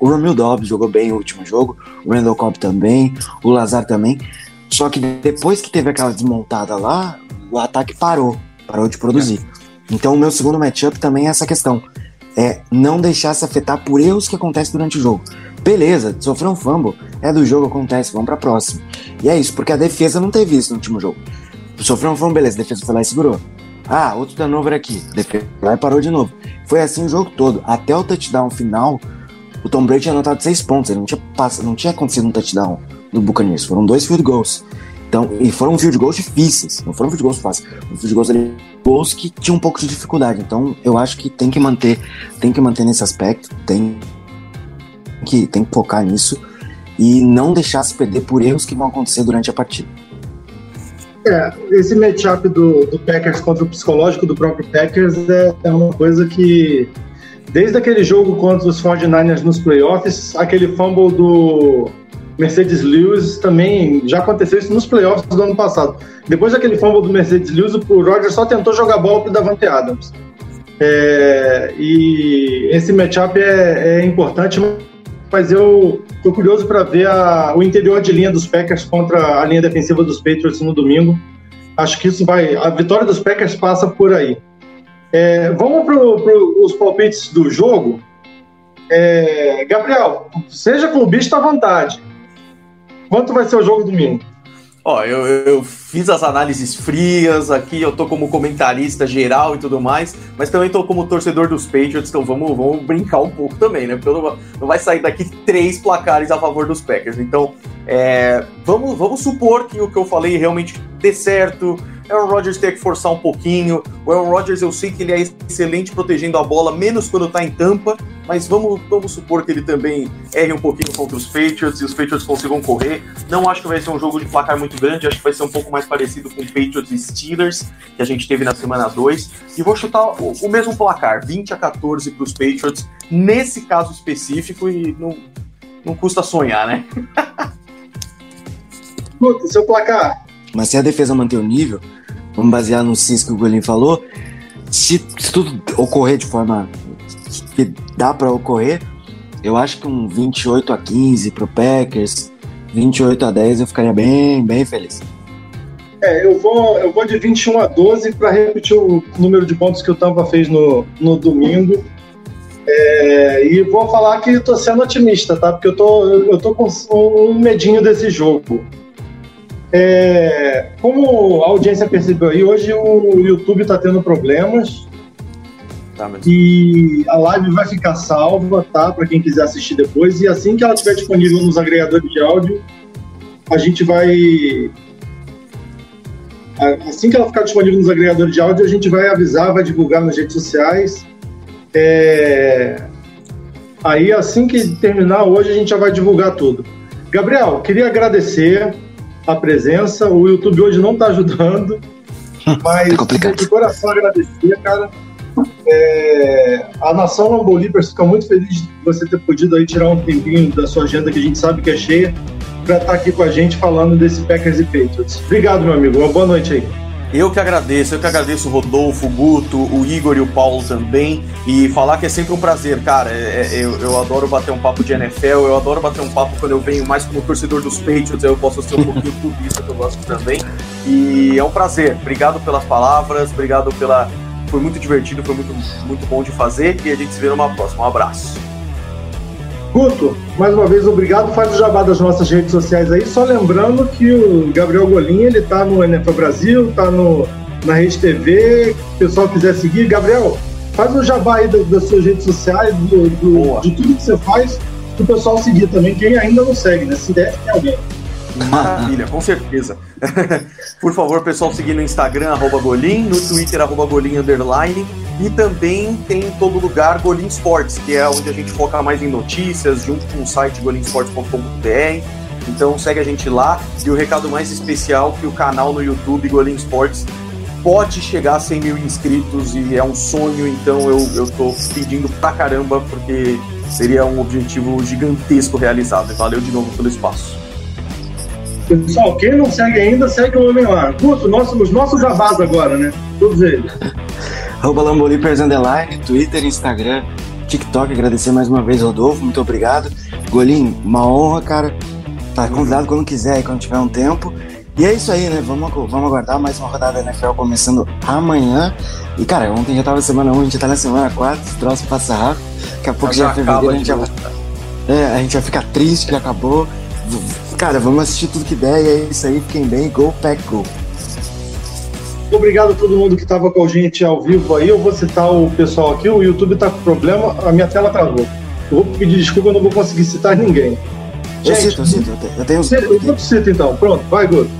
o, o Dobbs jogou bem no último jogo, o Randall Cobb também, o Lazar também. Só que depois que teve aquela desmontada lá, o ataque parou, parou de produzir. Então o meu segundo matchup também é essa questão. É não deixar se afetar por erros que acontecem durante o jogo. Beleza, sofreu um fumble, é do jogo, acontece, vamos pra próxima. E é isso, porque a defesa não teve isso no último jogo. Sofreu um fumble, beleza, a defesa foi lá e segurou. Ah, outro turnover aqui, lá e parou de novo. Foi assim o jogo todo. Até o touchdown final, o Tom Brady tinha anotado seis pontos, ele não tinha, pass... não tinha acontecido um touchdown do Buccaneers, foram dois field goals. Então, e foram field goals difíceis, não foram field goals fáceis, foram field goals ali, gols que tinham um pouco de dificuldade. Então, eu acho que tem que manter, tem que manter nesse aspecto, tem que, tem que focar nisso e não deixar se perder por erros que vão acontecer durante a partida. É, esse matchup do, do Packers contra o psicológico do próprio Packers é, é uma coisa que, desde aquele jogo contra os 49ers nos playoffs, aquele fumble do Mercedes Lewis também já aconteceu isso nos playoffs do ano passado. Depois daquele fumble do Mercedes Lewis, o Roger só tentou jogar bola pro Davante Adams. É, e esse matchup é, é importante, mas eu tô curioso para ver a- o interior de linha dos Packers contra a linha defensiva dos Patriots no domingo. Acho que isso vai. A vitória dos Packers passa por aí. É, vamos para os palpites do jogo. É, Gabriel, seja clubista à vontade. Quanto vai ser o jogo domingo? Ó, eu, eu fiz as análises frias aqui, eu tô como comentarista geral e tudo mais, mas também tô como torcedor dos Patriots, então vamos, vamos brincar um pouco também, né? Porque não, não vai sair daqui três placares a favor dos Packers. Então, é, vamos, vamos supor que o que eu falei realmente dê certo, Aaron Rodgers tem que forçar um pouquinho. O Aaron Rodgers eu sei que ele é excelente protegendo a bola, menos quando tá em tampa, mas vamos, vamos supor que ele também erre um pouquinho contra os Patriots e os Patriots consigam correr. Não acho que vai ser um jogo de placar muito grande, acho que vai ser um pouco mais parecido com Patriots e Steelers, que a gente teve na semana 2. E vou chutar o, o mesmo placar, 20 a 14 para os Patriots, nesse caso específico, e não, não custa sonhar, né? Puta, seu placar. Mas se a defesa manter o nível, vamos basear no CIS que o Golim falou, se, se tudo ocorrer de forma que dá para ocorrer, eu acho que um 28 a 15 pro Packers, 28 a 10 eu ficaria bem, bem feliz. É, eu vou, eu vou de 21 a 12 para repetir o número de pontos que o Tampa fez no, no domingo. É, e vou falar que estou sendo otimista, tá? Porque eu tô, eu tô com um medinho desse jogo. É, como a audiência percebeu aí, hoje o YouTube está tendo problemas. Tá, mas... E a live vai ficar salva, tá? Para quem quiser assistir depois. E assim que ela estiver disponível nos agregadores de áudio, a gente vai. Assim que ela ficar disponível nos agregadores de áudio, a gente vai avisar, vai divulgar nas redes sociais. É... Aí, assim que terminar hoje, a gente já vai divulgar tudo. Gabriel, queria agradecer a presença. O YouTube hoje não está ajudando, mas complicado. de coração agradecer, cara. É, a nação Lambolipers fica muito feliz de você ter podido aí tirar um tempinho da sua agenda, que a gente sabe que é cheia, para estar aqui com a gente falando desse Packers e Patriots. Obrigado, meu amigo. Uma boa noite aí. Eu que agradeço, eu que agradeço o Rodolfo, o Guto, o Igor e o Paulo também. E falar que é sempre um prazer, cara. É, é, eu, eu adoro bater um papo de NFL, eu adoro bater um papo quando eu venho mais como torcedor dos Patriots, aí eu posso ser um pouquinho clubista, que eu gosto também. E é um prazer. Obrigado pelas palavras, obrigado pela. Foi muito divertido, foi muito, muito bom de fazer e a gente se vê numa próxima. Um abraço. Guto, mais uma vez, obrigado. Faz o jabá das nossas redes sociais aí. Só lembrando que o Gabriel Golim, ele tá no NFL Brasil, tá no, na Rede TV. Se o pessoal quiser seguir, Gabriel, faz o jabá aí das, das suas redes sociais, do, do- de tudo que você faz, pro pessoal seguir também. Quem ainda não segue, né? Se der, tem alguém. Maravilha, com certeza. Por favor, pessoal, seguir no Instagram, arroba Golim, no Twitter, arroba Golim Underline. E também tem em todo lugar Golim Sports, que é onde a gente foca mais em notícias, junto com o site golimsports.com.br. Então segue a gente lá. E o recado mais especial que o canal no YouTube Golim Sports pode chegar a 100 mil inscritos e é um sonho, então eu, eu tô pedindo pra caramba, porque seria um objetivo gigantesco realizado. Valeu de novo pelo espaço. Pessoal, quem não segue ainda, segue o homem lá. Guto, nosso, os nossos jabás agora, né? Todos eles. Arroba Lambolipers Underline, Twitter, Instagram, TikTok. Agradecer mais uma vez, Rodolfo. Muito obrigado. Golim, uma honra, cara. Tá convidado quando quiser, quando tiver um tempo. E é isso aí, né? Vamos, vamos aguardar mais uma rodada da NFL começando amanhã. E, cara, ontem já tava semana 1, a gente já tá na semana 4, esse troço passa rápido. Daqui a pouco já, é fevereiro, a gente já vai. É, a gente vai ficar triste que acabou. Cara, vamos assistir tudo que der e é isso aí. Fiquem bem. Go, Pack, go. Obrigado a todo mundo que estava com a gente ao vivo aí. Eu vou citar o pessoal aqui. O YouTube está com problema, a minha tela travou. Eu vou pedir desculpa, eu não vou conseguir citar ninguém. Eu Gente, cito, eu cito. Eu te- Eu tenho. Cita, eu cito então. Pronto, vai, Guto.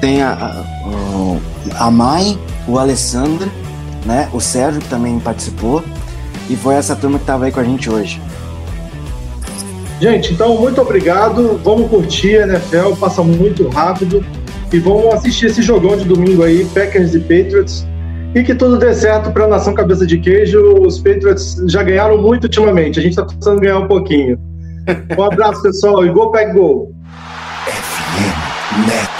Tem a, a, o- a Mai, o Alessandro, né? O Sérgio, que também participou. E foi essa turma que tava aí com a gente hoje. Gente, então, muito obrigado. Vamos curtir a NFL, passa muito rápido. E vamos assistir esse jogão de domingo aí, Packers e Patriots. E que tudo dê certo para a nação cabeça de queijo. Os Patriots já ganharam muito ultimamente. A gente está precisando ganhar um pouquinho. Um abraço, pessoal, e Go Pack Go! FM Network.